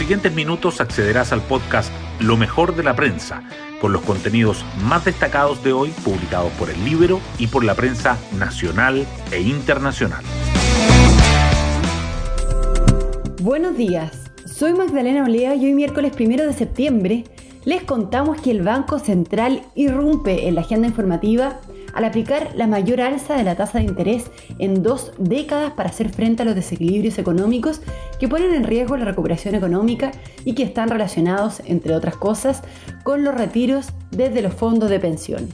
siguientes minutos accederás al podcast Lo mejor de la prensa, con los contenidos más destacados de hoy publicados por el Libro y por la prensa nacional e internacional. Buenos días, soy Magdalena Olea y hoy miércoles primero de septiembre les contamos que el Banco Central irrumpe en la agenda informativa al aplicar la mayor alza de la tasa de interés en dos décadas para hacer frente a los desequilibrios económicos que ponen en riesgo la recuperación económica y que están relacionados, entre otras cosas, con los retiros desde los fondos de pensión.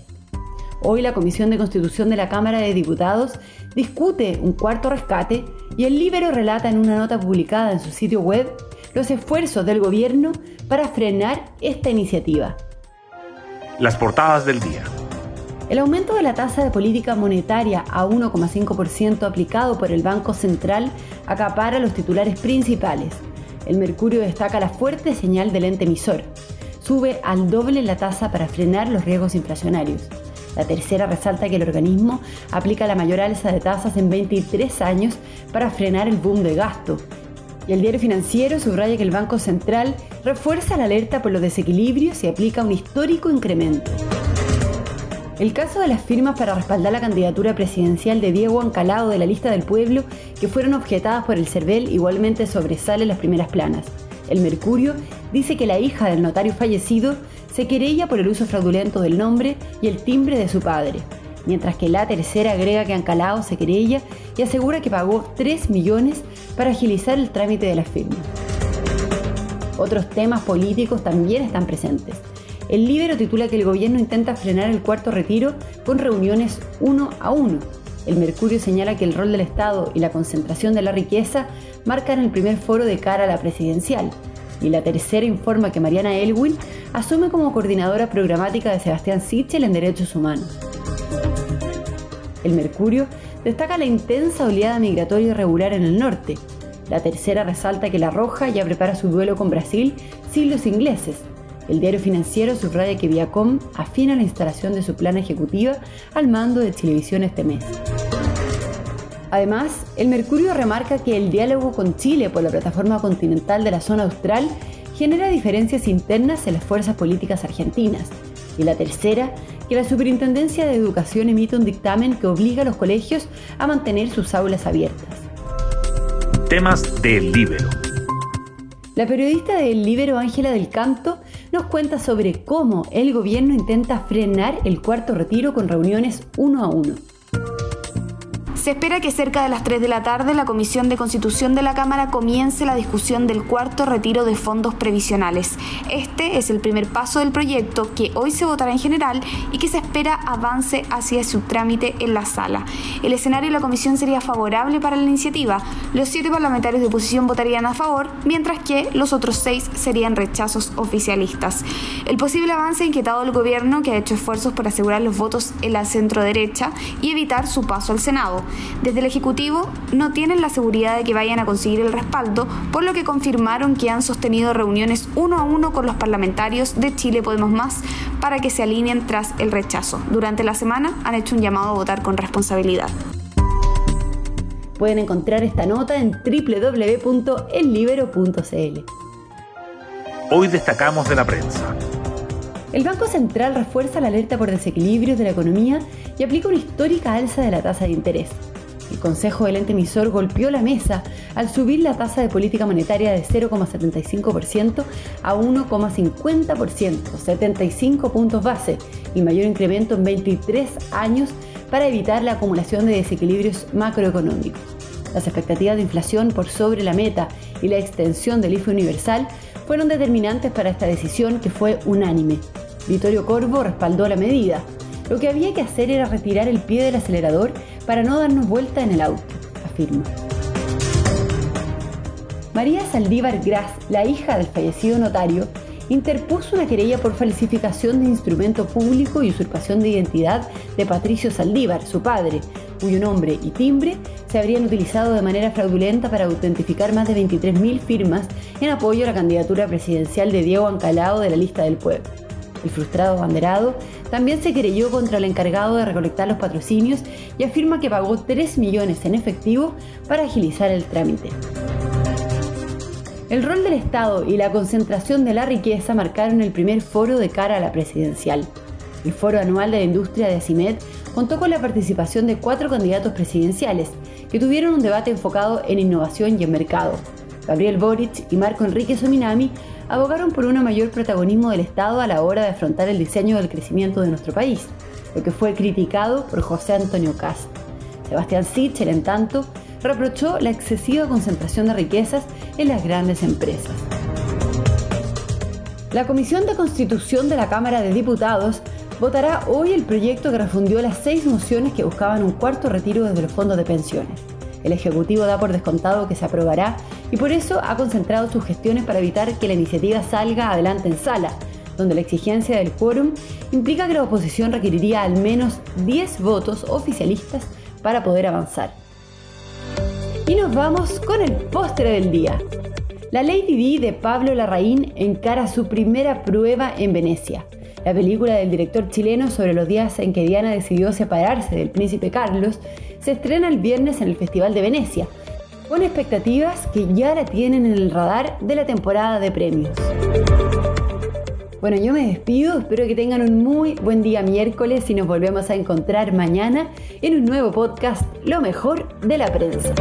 Hoy la Comisión de Constitución de la Cámara de Diputados discute un cuarto rescate y el Libero relata en una nota publicada en su sitio web los esfuerzos del gobierno para frenar esta iniciativa. Las portadas del día. El aumento de la tasa de política monetaria a 1,5% aplicado por el Banco Central acapara los titulares principales. El Mercurio destaca la fuerte señal del ente emisor. Sube al doble la tasa para frenar los riesgos inflacionarios. La tercera resalta que el organismo aplica la mayor alza de tasas en 23 años para frenar el boom de gasto. Y el diario financiero subraya que el Banco Central refuerza la alerta por los desequilibrios y aplica un histórico incremento. El caso de las firmas para respaldar la candidatura presidencial de Diego Ancalado de la lista del pueblo, que fueron objetadas por el CERVEL, igualmente sobresale en las primeras planas. El Mercurio dice que la hija del notario fallecido se querella por el uso fraudulento del nombre y el timbre de su padre, mientras que la tercera agrega que Ancalado se querella y asegura que pagó 3 millones para agilizar el trámite de la firma. Otros temas políticos también están presentes. El Libero titula que el gobierno intenta frenar el cuarto retiro con reuniones uno a uno. El Mercurio señala que el rol del Estado y la concentración de la riqueza marcan el primer foro de cara a la presidencial. Y la tercera informa que Mariana Elwin asume como coordinadora programática de Sebastián Sichel en Derechos Humanos. El Mercurio destaca la intensa oleada migratoria irregular en el norte. La tercera resalta que La Roja ya prepara su duelo con Brasil sin los ingleses el diario financiero subraya que Viacom afina la instalación de su plan ejecutiva al mando de televisión este mes. Además, el Mercurio remarca que el diálogo con Chile por la plataforma continental de la zona austral genera diferencias internas en las fuerzas políticas argentinas. Y la tercera, que la Superintendencia de Educación emite un dictamen que obliga a los colegios a mantener sus aulas abiertas. Temas del Libero. La periodista del Libero Ángela del Canto nos cuenta sobre cómo el gobierno intenta frenar el cuarto retiro con reuniones uno a uno. Se espera que cerca de las 3 de la tarde la Comisión de Constitución de la Cámara comience la discusión del cuarto retiro de fondos previsionales. Este es el primer paso del proyecto que hoy se votará en general y que se espera avance hacia su trámite en la sala. El escenario de la comisión sería favorable para la iniciativa. Los siete parlamentarios de oposición votarían a favor, mientras que los otros seis serían rechazos oficialistas. El posible avance ha inquietado al gobierno que ha hecho esfuerzos por asegurar los votos en la centro derecha y evitar su paso al Senado. Desde el Ejecutivo no tienen la seguridad de que vayan a conseguir el respaldo, por lo que confirmaron que han sostenido reuniones uno a uno con los parlamentarios de Chile Podemos Más para que se alineen tras el rechazo. Durante la semana han hecho un llamado a votar con responsabilidad. Pueden encontrar esta nota en www.ellibero.cl. Hoy destacamos de la prensa. El Banco Central refuerza la alerta por desequilibrios de la economía y aplica una histórica alza de la tasa de interés. El Consejo del ente emisor golpeó la mesa al subir la tasa de política monetaria de 0,75% a 1,50%, 75 puntos base, y mayor incremento en 23 años para evitar la acumulación de desequilibrios macroeconómicos. Las expectativas de inflación por sobre la meta y la extensión del IFE universal fueron determinantes para esta decisión que fue unánime. Vittorio Corvo respaldó la medida. Lo que había que hacer era retirar el pie del acelerador para no darnos vuelta en el auto, afirma. María Saldívar Gras, la hija del fallecido notario, interpuso una querella por falsificación de instrumento público y usurpación de identidad de Patricio Saldívar, su padre, cuyo nombre y timbre se habrían utilizado de manera fraudulenta para autentificar más de 23.000 firmas en apoyo a la candidatura presidencial de Diego Ancalado de la lista del pueblo. El frustrado abanderado también se querelló contra el encargado de recolectar los patrocinios y afirma que pagó 3 millones en efectivo para agilizar el trámite. El rol del Estado y la concentración de la riqueza marcaron el primer foro de cara a la presidencial. El foro anual de la industria de ACIMED contó con la participación de cuatro candidatos presidenciales que tuvieron un debate enfocado en innovación y en mercado. Gabriel Boric y Marco Enrique Sominami abogaron por un mayor protagonismo del Estado a la hora de afrontar el diseño del crecimiento de nuestro país, lo que fue criticado por José Antonio Cast. Sebastián Sichel, en tanto, reprochó la excesiva concentración de riquezas en las grandes empresas. La Comisión de Constitución de la Cámara de Diputados votará hoy el proyecto que refundió las seis mociones que buscaban un cuarto retiro desde los fondos de pensiones. El Ejecutivo da por descontado que se aprobará y por eso ha concentrado sus gestiones para evitar que la iniciativa salga adelante en sala, donde la exigencia del quórum implica que la oposición requeriría al menos 10 votos oficialistas para poder avanzar. Y nos vamos con el postre del día. La Lady Di de Pablo Larraín encara su primera prueba en Venecia. La película del director chileno sobre los días en que Diana decidió separarse del príncipe Carlos se estrena el viernes en el Festival de Venecia, con expectativas que ya la tienen en el radar de la temporada de premios. Bueno, yo me despido, espero que tengan un muy buen día miércoles y nos volvemos a encontrar mañana en un nuevo podcast, Lo mejor de la prensa.